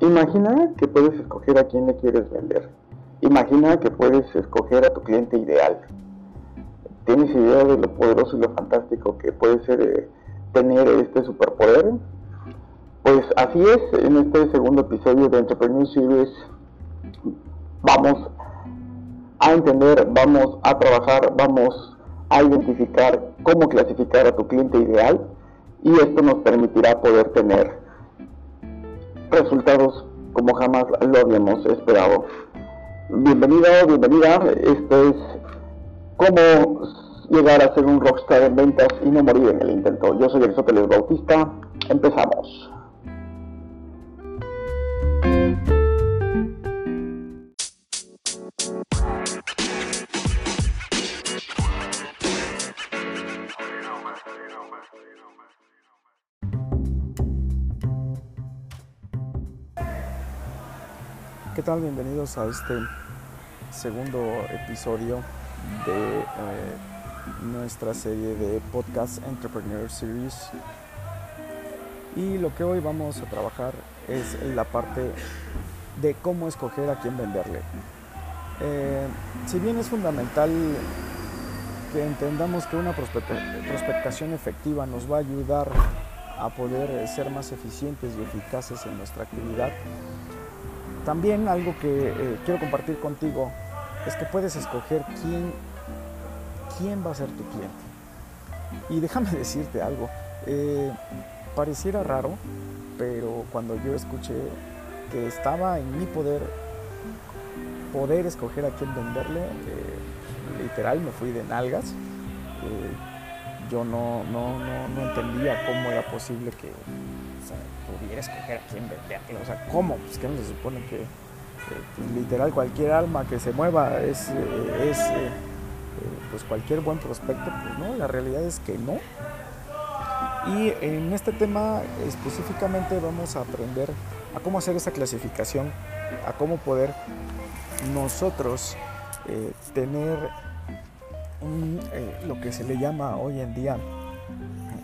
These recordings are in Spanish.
Imagina que puedes escoger a quién le quieres vender. Imagina que puedes escoger a tu cliente ideal. ¿Tienes idea de lo poderoso y lo fantástico que puede ser eh, tener este superpoder? Pues así es, en este segundo episodio de Entrepreneur Series vamos a entender, vamos a trabajar, vamos a identificar cómo clasificar a tu cliente ideal y esto nos permitirá poder tener resultados como jamás lo habíamos esperado. Bienvenido, bienvenida. Esto es cómo llegar a ser un rockstar en ventas y no morir en el intento. Yo soy Aristóteles Bautista. Empezamos. Tal? Bienvenidos a este segundo episodio de eh, nuestra serie de podcast Entrepreneur Series. Y lo que hoy vamos a trabajar es la parte de cómo escoger a quién venderle. Eh, si bien es fundamental que entendamos que una prospectación efectiva nos va a ayudar a poder ser más eficientes y eficaces en nuestra actividad, también algo que eh, quiero compartir contigo es que puedes escoger quién, quién va a ser tu cliente. Y déjame decirte algo, eh, pareciera raro, pero cuando yo escuché que estaba en mi poder poder escoger a quién venderle, eh, literal me fui de nalgas. yo no, no, no, no entendía cómo era posible que pudiera escoger a quién venderlo. O sea, ¿cómo? Pues que no se supone que literal cualquier alma que se mueva es, eh, eh, eh, pues cualquier buen prospecto, pues no, la realidad es que no. Y en este tema específicamente vamos a aprender a cómo hacer esa clasificación, a cómo poder nosotros tener lo que se le llama hoy en día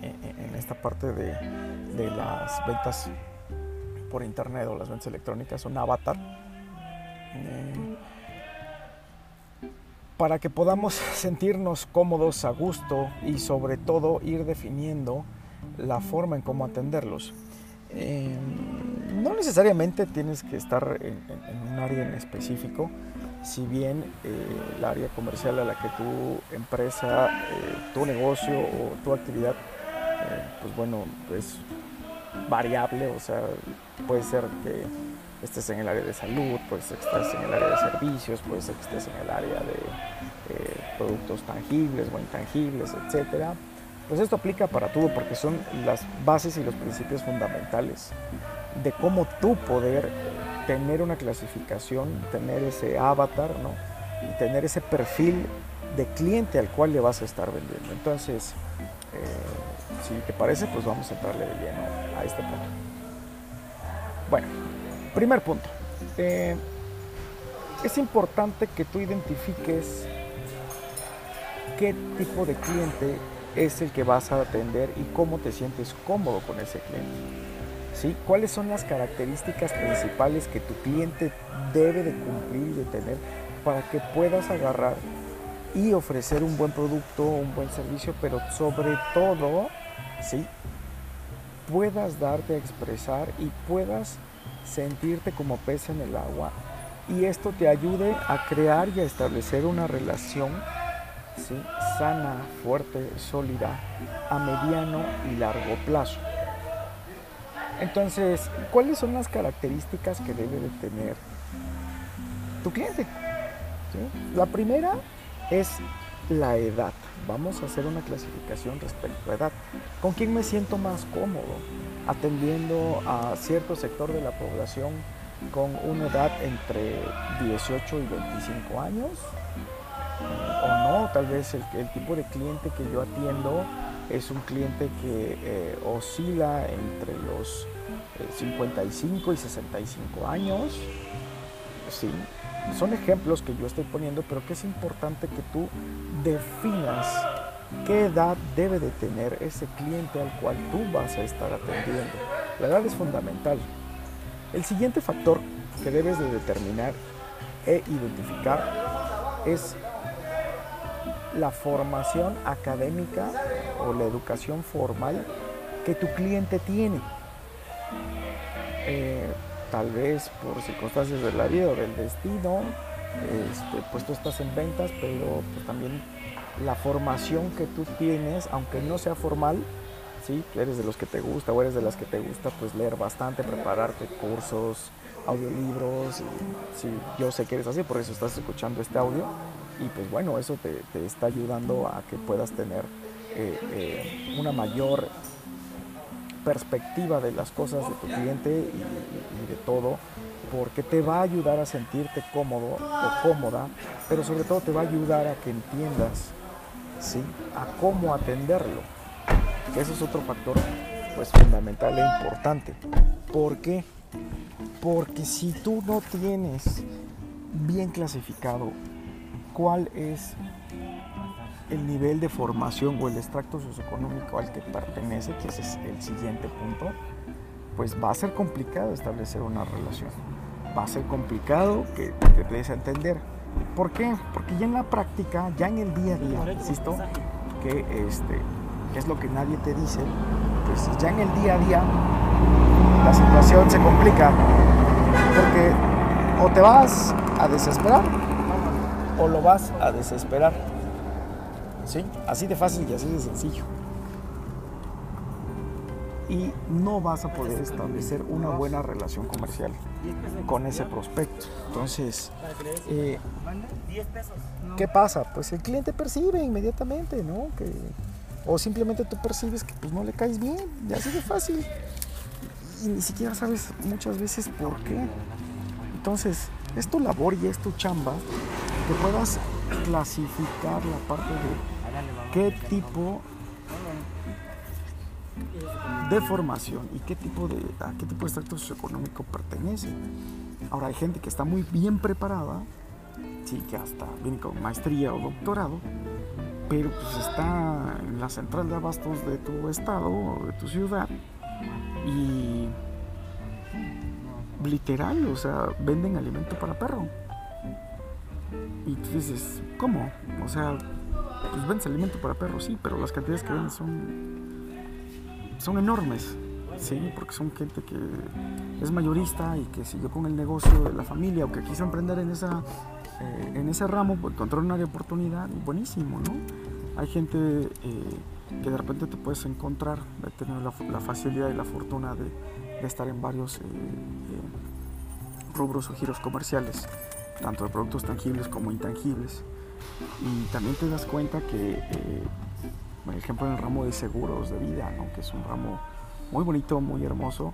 en esta parte de, de las ventas por internet o las ventas electrónicas, un avatar. Eh, para que podamos sentirnos cómodos, a gusto y sobre todo ir definiendo la forma en cómo atenderlos. Eh, no necesariamente tienes que estar en, un área en específico, si bien eh, el área comercial a la que tu empresa, tu negocio o tu actividad, pues bueno, es variable, o sea, puede ser que estés en el área de salud, puede ser que estés en el área de servicios, puede ser que estés en el área de eh, productos tangibles o intangibles, etcétera. Pues esto aplica para todo porque son las bases y los principios fundamentales de cómo tú poder tener una clasificación, tener ese avatar, ¿no? Y tener ese perfil de cliente al cual le vas a estar vendiendo. Entonces, eh, si te parece, pues vamos a entrarle de lleno a este punto. Bueno, primer punto. Eh, es importante que tú identifiques qué tipo de cliente es el que vas a atender y cómo te sientes cómodo con ese cliente. ¿Sí? ¿Cuáles son las características principales que tu cliente debe de cumplir y de tener para que puedas agarrar y ofrecer un buen producto, un buen servicio, pero sobre todo, ¿sí? Puedas darte a expresar y puedas sentirte como pez en el agua y esto te ayude a crear y a establecer una relación sana, fuerte, sólida, a mediano y largo plazo. Entonces, ¿cuáles son las características que debe de tener tu cliente? La primera es la edad. Vamos a hacer una clasificación respecto a edad. ¿Con quién me siento más cómodo? Atendiendo a cierto sector de la población con una edad entre 18 y 25 años. O no, tal vez el, tipo de cliente que yo atiendo es un cliente que eh, oscila entre los 55 eh, y 65 años. Sí, son ejemplos que yo estoy poniendo, pero que es importante que tú definas qué edad debe de tener ese cliente al cual tú vas a estar atendiendo. La edad es fundamental. El siguiente factor que debes de determinar e identificar es la formación académica o la educación formal que tu cliente tiene. Eh, tal vez por circunstancias de la vida o del destino, este, pues tú estás en ventas, pero pues también la formación que tú tienes, aunque no sea formal, ¿sí? eres de los que te gusta o eres de las que te gusta pues leer bastante, prepararte cursos, audiolibros, y, yo sé que eres así, por eso estás escuchando este audio y pues bueno, eso te, está ayudando a que puedas tener eh, eh, una mayor perspectiva de las cosas de tu cliente y, de todo, porque te va a ayudar a sentirte cómodo o cómoda, pero sobre todo te va a ayudar a que entiendas ¿sí? a cómo atenderlo. Que ese es otro factor pues fundamental e importante. ¿Por qué? Porque si tú no tienes bien clasificado cuál es el nivel de formación o el extracto socioeconómico al que pertenece, que ese es el siguiente punto, pues va a ser complicado establecer una relación. Va a ser complicado que te des a entender. ¿Por qué? Porque ya en la práctica, ya en el día a día, insisto, que este, que es lo que nadie te dice, pues ya en el día a día la situación se complica. Porque o te vas a desesperar o lo vas a desesperar. ¿Sí? Así de fácil y así de sencillo. Y no vas a poder establecer una buena relación comercial con ese prospecto. Entonces, eh, ¿qué pasa? Pues el cliente percibe inmediatamente, ¿no? Que, o simplemente tú percibes que pues no le caes bien, y así de fácil. Y ni siquiera sabes muchas veces por qué. Entonces, es tu labor y es tu chamba que puedas clasificar la parte de qué tipo de formación y qué tipo de, a qué tipo de extracto socioeconómico pertenece. Ahora hay gente que está muy bien preparada, sí, que hasta viene con maestría o doctorado, pero pues está en la central de abastos de tu estado o de tu ciudad y literal, o sea, venden alimento para perro. Y tú dices, ¿cómo? O sea, pues vendes alimento para perros, sí, pero las cantidades que venden son, son enormes, sí, porque son gente que es mayorista y que siguió con el negocio de la familia o que quiso emprender en, esa, eh, en ese ramo, pues encontró una oportunidad buenísimo, ¿no? Hay gente eh, que de repente te puedes encontrar, de tener la, facilidad y la fortuna de, estar en varios eh, rubros o giros comerciales, tanto de productos tangibles como intangibles y también te das cuenta que, eh, por ejemplo, en el ramo de seguros de vida, que es un ramo muy bonito, muy hermoso,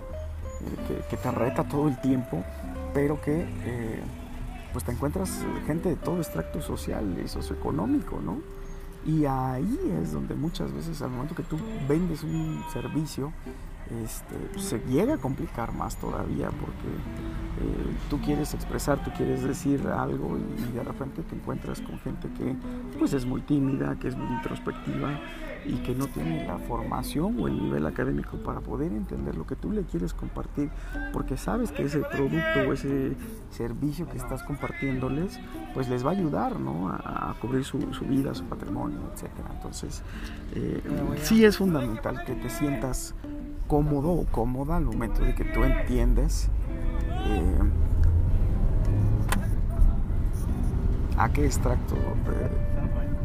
eh, que, te reta todo el tiempo, pero que eh, pues te encuentras gente de todo extracto social y socioeconómico, ¿no? Y ahí es donde muchas veces al momento que tú vendes un servicio, este, se llega a complicar más todavía porque eh, tú quieres expresar, tú quieres decir algo y, de repente te encuentras con gente que pues es muy tímida, que es muy introspectiva y que no tiene la formación o el nivel académico para poder entender lo que tú le quieres compartir porque sabes que ese producto o ese servicio que estás compartiéndoles pues les va a ayudar ¿no? a, cubrir su, vida, su patrimonio, etc. Entonces eh, sí es fundamental que te sientas cómodo o cómoda al momento de que tú entiendes eh, a qué extracto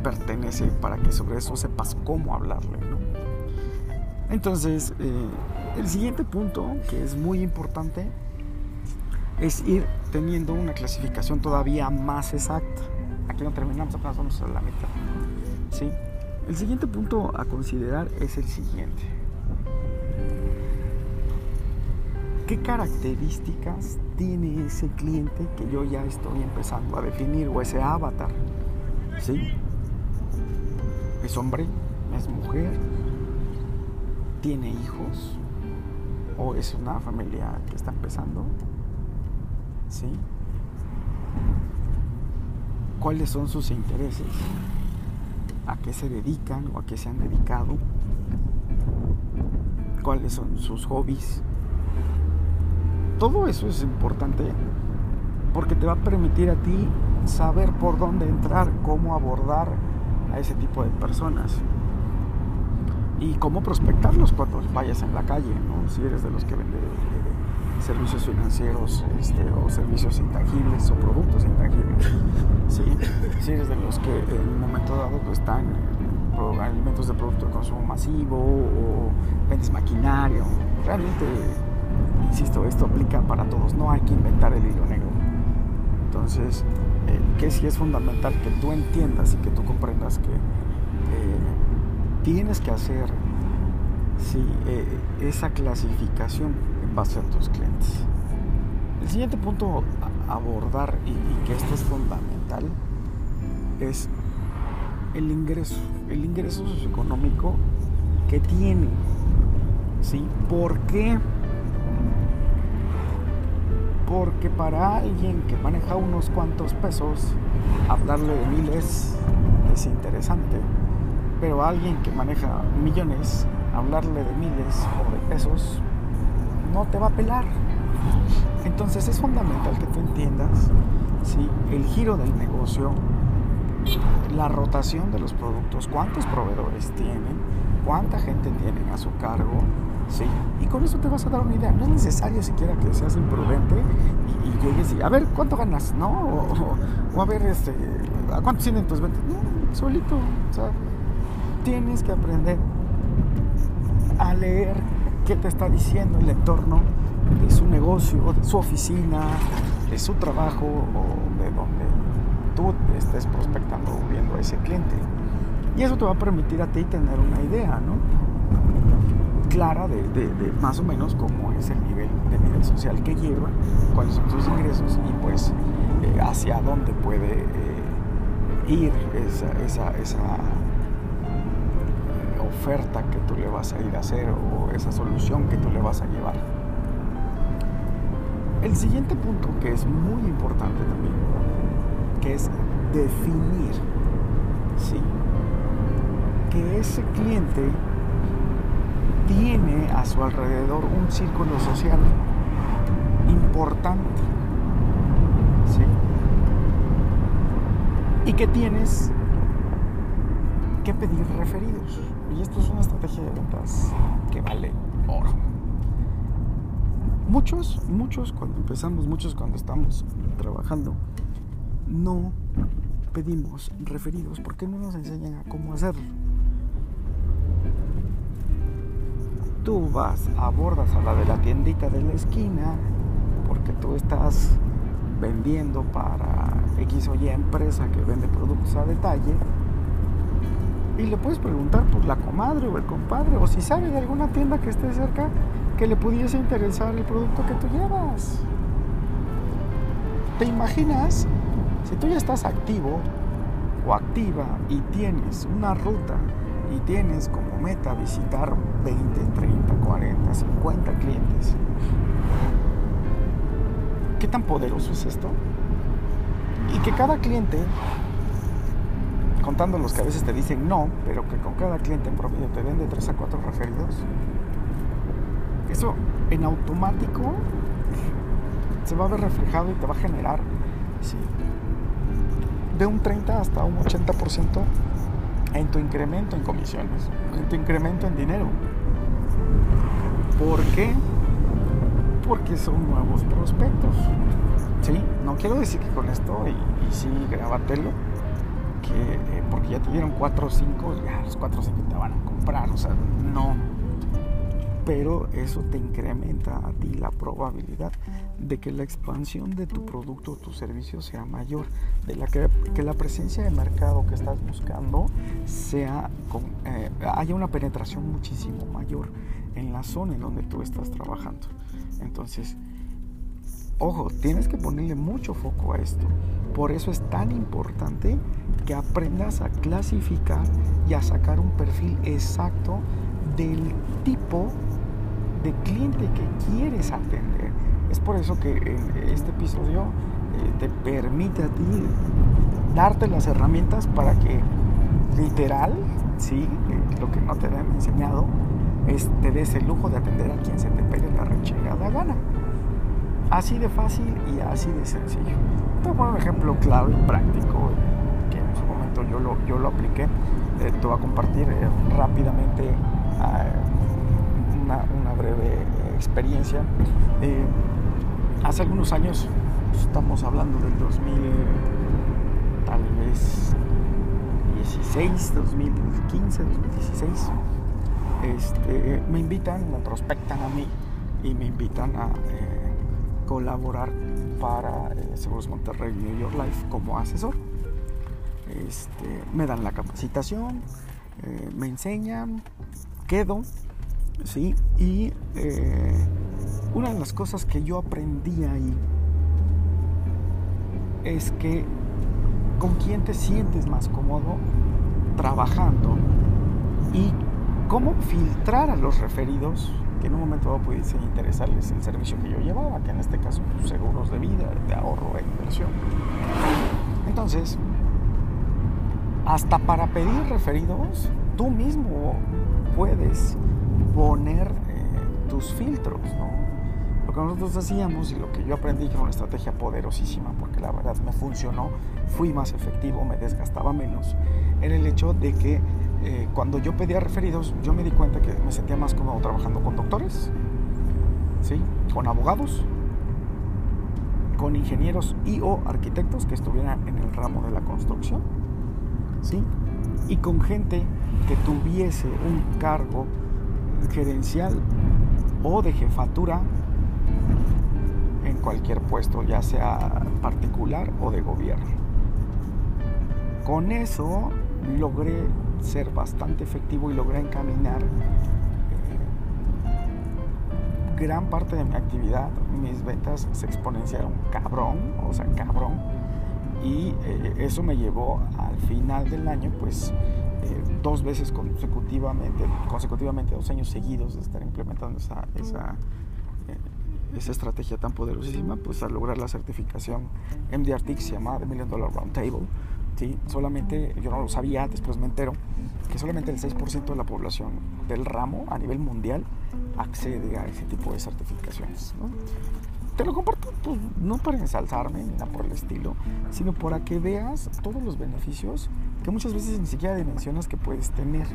pertenece para que sobre eso sepas cómo hablarle. Entonces, eh, el siguiente punto, que es muy importante, es ir teniendo una clasificación todavía más exacta. Aquí no terminamos, apenas vamos a la mitad. ¿sí? El siguiente punto a considerar es el siguiente. ¿Qué características tiene ese cliente que yo ya estoy empezando a definir o ese avatar? ¿Sí? ¿Es hombre? ¿Es mujer? ¿Tiene hijos? ¿O es una familia que está empezando? ¿Sí? ¿Cuáles son sus intereses? ¿A qué se dedican o a qué se han dedicado? ¿Cuáles son sus hobbies? Todo eso es importante porque te va a permitir a ti saber por dónde entrar, cómo abordar a ese tipo de personas y cómo prospectarlos cuando vayas en la calle, ¿no? si eres de los que vende eh, servicios financieros este, o servicios intangibles o productos intangibles, ¿sí? si eres de los que en un momento dado pues, están en alimentos de producto de consumo masivo o vendes maquinario, realmente, insisto, esto aplica para todos, no hay que inventar el hilo negro. Entonces, eh, que sí es fundamental que tú entiendas y que tú comprendas que eh, tienes que hacer eh, esa clasificación en base a tus clientes. El siguiente punto a abordar y, y que esto es fundamental es el ingreso, el ingreso socioeconómico que tiene. ¿Sí? ¿Por qué? Porque para alguien que maneja unos cuantos pesos, hablarle de miles es interesante. Pero alguien que maneja millones, hablarle de miles o de pesos, no te va a pelar. Entonces es fundamental que tú entiendas ¿sí? el giro del negocio, la rotación de los productos, cuántos proveedores tienen, cuánta gente tienen a su cargo, ¿sí? Y con eso te vas a dar una idea. No es necesario siquiera que seas imprudente y, llegues y, a ver, ¿cuánto ganas? ¿No? O, a ver, este, ¿a cuánto tienen tus ventas? No, solito. O sea, tienes que aprender a leer qué te está diciendo el entorno de su negocio, de su oficina, de su trabajo o de donde tú estés prospectando o viendo a ese cliente. Y eso te va a permitir a ti tener una idea, ¿no? clara de, más o menos cómo es el nivel de nivel social que lleva, cuáles son sus ingresos y pues eh, hacia dónde puede eh, ir esa, esa, esa eh, oferta que tú le vas a ir a hacer o esa solución que tú le vas a llevar. El siguiente punto que es muy importante también, que es definir, ¿sí? Que ese cliente tiene a su alrededor un círculo social importante. Y que tienes que pedir referidos. Y esto es una estrategia de ventas que vale oro. Muchos, muchos cuando empezamos, muchos cuando estamos trabajando, no pedimos referidos porque no nos enseñan a cómo hacerlo. Tú vas, abordas a la de la tiendita de la esquina, porque tú estás vendiendo para X o Y empresa que vende productos a detalle, y le puedes preguntar por la comadre o el compadre, o si sabe de alguna tienda que esté cerca que le pudiese interesar el producto que tú llevas. ¿Te imaginas? Si tú ya estás activo o activa y tienes una ruta y tienes como meta visitar 20, 30, 40, 50 clientes, ¿qué tan poderoso es esto? Y que cada cliente, contando los que a veces te dicen no, pero que con cada cliente en promedio te den de 3 a 4 referidos, eso en automático se va a ver reflejado y te va a generar de un 30 hasta un 80% en tu incremento en comisiones, en tu incremento en dinero. ¿Por qué? Porque son nuevos prospectos. ¿Sí? No quiero decir que con esto, y, sí, grábatelo, que eh, porque ya te dieron 4 o 5, ya los 4 o 5 te van a comprar. O sea, no pero eso te incrementa a ti la probabilidad de que la expansión de tu producto o tu servicio sea mayor, de la que, la presencia de mercado que estás buscando sea eh, haya una penetración muchísimo mayor en la zona en donde tú estás trabajando. Entonces, ojo, tienes que ponerle mucho foco a esto. Por eso es tan importante que aprendas a clasificar y a sacar un perfil exacto del tipo cliente que quieres atender. Es por eso que este episodio eh, te permite a ti darte las herramientas para que literal, sí, eh, lo que no te han enseñado, es te des el lujo de atender a quien se te pegue la rechingada gana. Así de fácil y así de sencillo. Te poner un ejemplo claro y práctico que en su momento yo lo, yo lo apliqué. Eh, te voy a compartir eh, rápidamente ah, breve experiencia. hace algunos años, estamos hablando del 2000, tal vez 2016, 2015, 2016, este, me invitan, me prospectan a mí y me invitan a eh, colaborar para eh, Seguros Monterrey New York Life como asesor. Este, me dan la capacitación, eh, me enseñan, quedo, ¿sí? Y una de las cosas que yo aprendí ahí es que con quién te sientes más cómodo trabajando y cómo filtrar a los referidos que en un momento dado pudiese interesarles el servicio que yo llevaba, que en este caso pues, seguros de vida, de ahorro e inversión. Entonces, hasta para pedir referidos, tú mismo puedes poner eh, tus filtros, ¿no? que nosotros hacíamos y lo que yo aprendí que fue una estrategia poderosísima, porque la verdad me funcionó, fui más efectivo, me desgastaba menos, era el hecho de que eh, cuando yo pedía referidos, yo me di cuenta que me sentía más cómodo trabajando con doctores, ¿sí? con abogados, con ingenieros y o arquitectos que estuvieran en el ramo de la construcción, ¿sí? y con gente que tuviese un cargo gerencial o de jefatura en cualquier puesto, ya sea particular o de gobierno. Con eso logré ser bastante efectivo y logré encaminar eh, gran parte de mi actividad. Mis ventas se exponenciaron cabrón, o sea, cabrón. Y eh, eso me llevó al final del año, pues, dos veces consecutivamente, consecutivamente, dos años seguidos de estar implementando esa, esa esa estrategia tan poderosísima, pues al lograr la certificación MDRT, se llama The Million Dollar Round Table, ¿sí? solamente, yo no lo sabía, después me entero, que solamente el 6% de la población del ramo a nivel mundial accede a ese tipo de certificaciones. Te lo comparto pues, no para ensalzarme ni nada por el estilo, sino para que veas todos los beneficios que muchas veces ni siquiera dimensionas que puedes tener.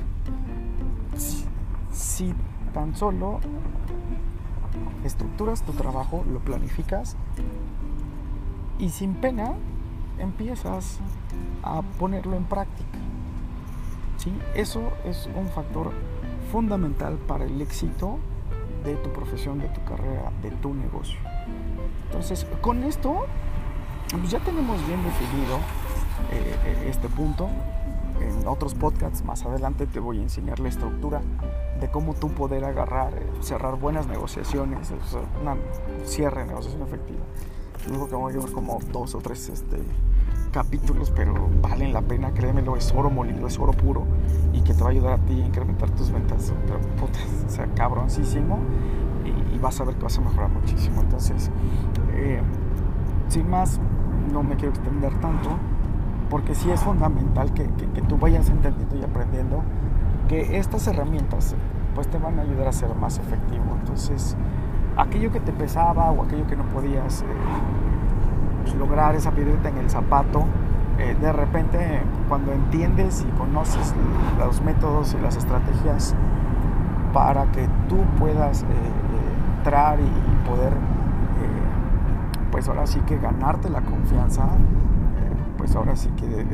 si tan solo estructuras tu trabajo, lo planificas y sin pena empiezas a ponerlo en práctica. ¿Sí? Eso es un factor fundamental para el éxito de tu profesión, de tu carrera, de tu negocio. Entonces, con esto pues ya tenemos bien definido eh, este punto. En otros podcasts más adelante te voy a enseñar la estructura de cómo tú poder agarrar, eh, cerrar buenas negociaciones, un cierre de negociación efectiva. Digo que voy a llevar como dos o tres este, capítulos, pero valen la pena, créemelo, es oro molido, es oro puro y que te va a ayudar a ti a incrementar tus ventas, pero puta, o sea, cabroncísimo vas a ver que vas a mejorar muchísimo. Entonces, eh, sin más, no me quiero extender tanto, porque sí es fundamental que, tú vayas entendiendo y aprendiendo que estas herramientas pues te van a ayudar a ser más efectivo. Entonces, aquello que te pesaba o aquello que no podías eh, pues, lograr esa piedrita en el zapato, eh, de repente cuando entiendes y conoces los métodos y las estrategias para que tú puedas entrar y poder, pues ahora sí que ganarte la confianza, pues ahora sí que de,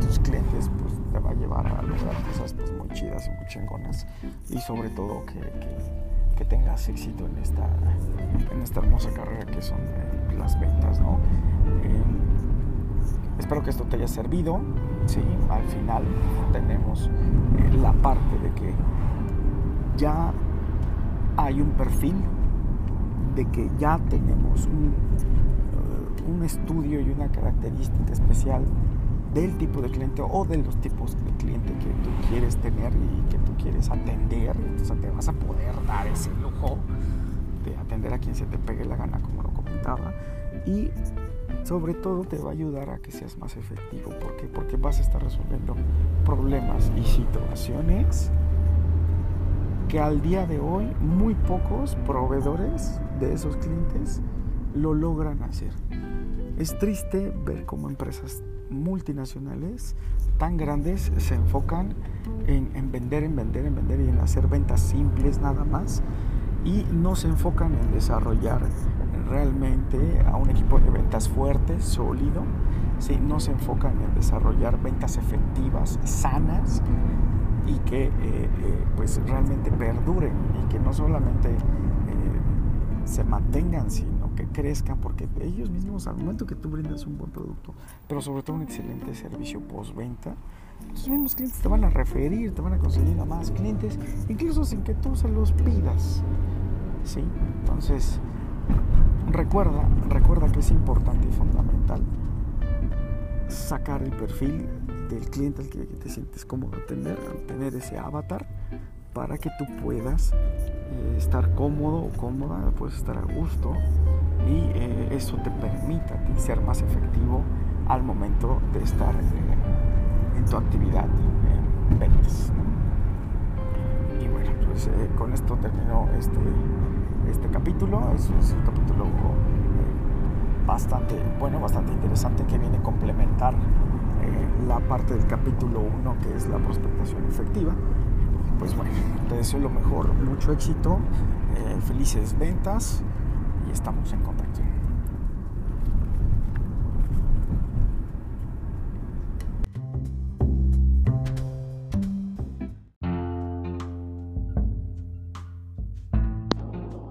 tus clientes, pues te va a llevar a lograr cosas pues, muy chidas y muy chingonas y sobre todo que, que, tengas éxito en esta, en esta hermosa carrera que son eh, las ventas, ¿no? Eh, espero que esto te haya servido, ¿sí? Al final tenemos eh, la parte de que ya hay un perfil, de que ya tenemos un, un estudio y una característica especial del tipo de cliente o de los tipos de cliente que tú quieres tener y que tú quieres atender. Entonces te vas a poder dar ese lujo de atender a quien se te pegue la gana, como lo comentaba. Y sobre todo te va a ayudar a que seas más efectivo. ¿Por qué? Porque vas a estar resolviendo problemas y situaciones que al día de hoy muy pocos proveedores de esos clientes lo logran hacer. Es triste ver cómo empresas multinacionales tan grandes se enfocan en, vender, en vender, en vender y en hacer ventas simples nada más y no se enfocan en desarrollar realmente a un equipo de ventas fuerte, sólido, ¿sí? no se enfocan en desarrollar ventas efectivas, sanas y que eh, eh, pues realmente perduren y que no solamente eh, se mantengan, sino que crezcan, porque ellos mismos al momento que tú brindas un buen producto, pero sobre todo un excelente servicio postventa, los mismos clientes te van a referir, te van a conseguir a más clientes, incluso sin que tú se los pidas. ¿Sí? Entonces, recuerda, recuerda que es importante y fundamental sacar el perfil del cliente al que te sientes cómodo tener, tener ese avatar para que tú puedas eh, estar cómodo o cómoda, puedes estar a gusto y eh, eso te permita ser más efectivo al momento de estar eh, en tu actividad en ventas. Y bueno, pues con esto terminó este, este capítulo. Es, es un capítulo bastante bueno, bastante interesante que viene a complementar la parte del capítulo 1 que es la prospectación efectiva. Pues bueno, te deseo lo mejor, mucho éxito, eh, felices ventas y estamos en contacto.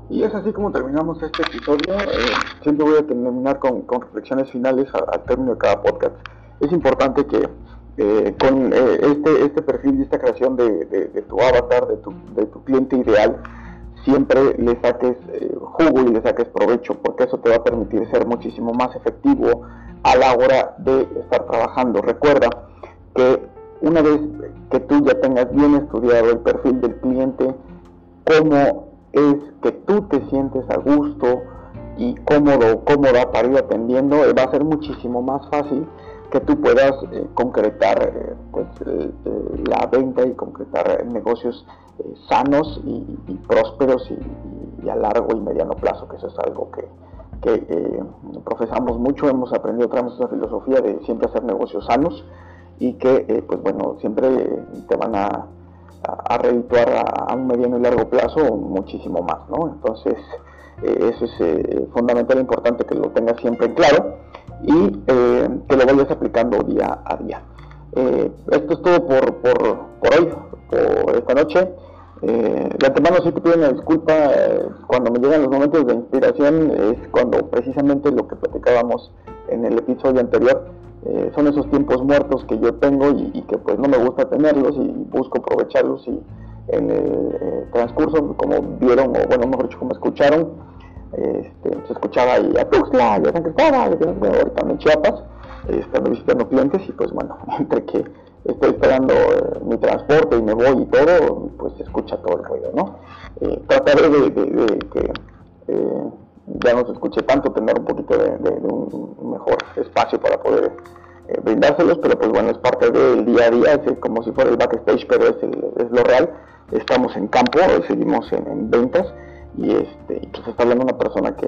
Y es así como terminamos este episodio. Eh, siempre voy a terminar con, reflexiones finales al término de cada podcast es importante que eh, con eh, este, este perfil y esta creación de, tu avatar, de tu, cliente ideal, siempre le saques eh, jugo y le saques provecho, porque eso te va a permitir ser muchísimo más efectivo a la hora de estar trabajando. Recuerda que una vez que tú ya tengas bien estudiado el perfil del cliente, cómo es que tú te sientes a gusto y cómodo cómoda para ir atendiendo, va a ser muchísimo más fácil que tú puedas eh, concretar eh, pues, eh, la venta y concretar negocios sanos y, prósperos y, a largo y mediano plazo, que eso es algo que, profesamos mucho, hemos aprendido, traemos esa filosofía de siempre hacer negocios sanos y que, pues bueno, siempre te van a, a, redituar a, un mediano y largo plazo muchísimo más, ¿no? Entonces, eso es fundamental e importante que lo tengas siempre en claro y eh, que lo vayas aplicando día a día. Eh, esto es todo por, por, por, hoy, por esta noche. Eh, de antemano sí te pido una disculpa, eh, cuando me llegan los momentos de inspiración es cuando precisamente lo que platicábamos en el episodio anterior, son esos tiempos muertos que yo tengo y, que pues no me gusta tenerlos y busco aprovecharlos y en el transcurso, como vieron, o bueno, mejor dicho, como escucharon, este, se escuchaba ahí a Tuxtla, y a San Cristóbal, ahorita en Chiapas, estando visitando clientes y pues bueno, entre que estoy esperando eh, mi transporte y me voy y todo, pues se escucha todo el ruido, ¿no? Eh, trataré de, que eh, ya no se escuche tanto, tener un poquito de, un mejor espacio para poder brindárselos, pero pues bueno, es parte del día a día, es como si fuera el backstage, pero es lo real. Estamos en campo, seguimos en ventas y este pues está hablando una persona que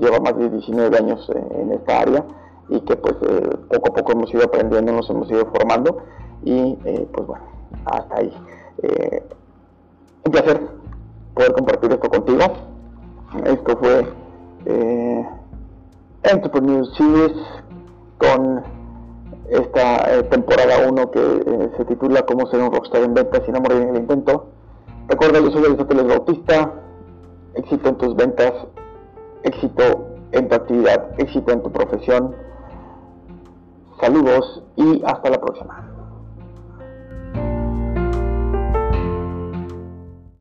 lleva más de 19 años en, esta área y que pues eh, poco a poco hemos ido aprendiendo, nos hemos ido formando y eh, pues bueno, hasta ahí. Eh, un placer poder compartir esto contigo. Esto fue Entrepreneur Series con esta temporada 1 que se titula Cómo ser un rockstar en ventas sin amor en el intento. Recuerda, yo soy Aristóteles Bautista, éxito en tus ventas, éxito en tu actividad, éxito en tu profesión. Saludos y hasta la próxima.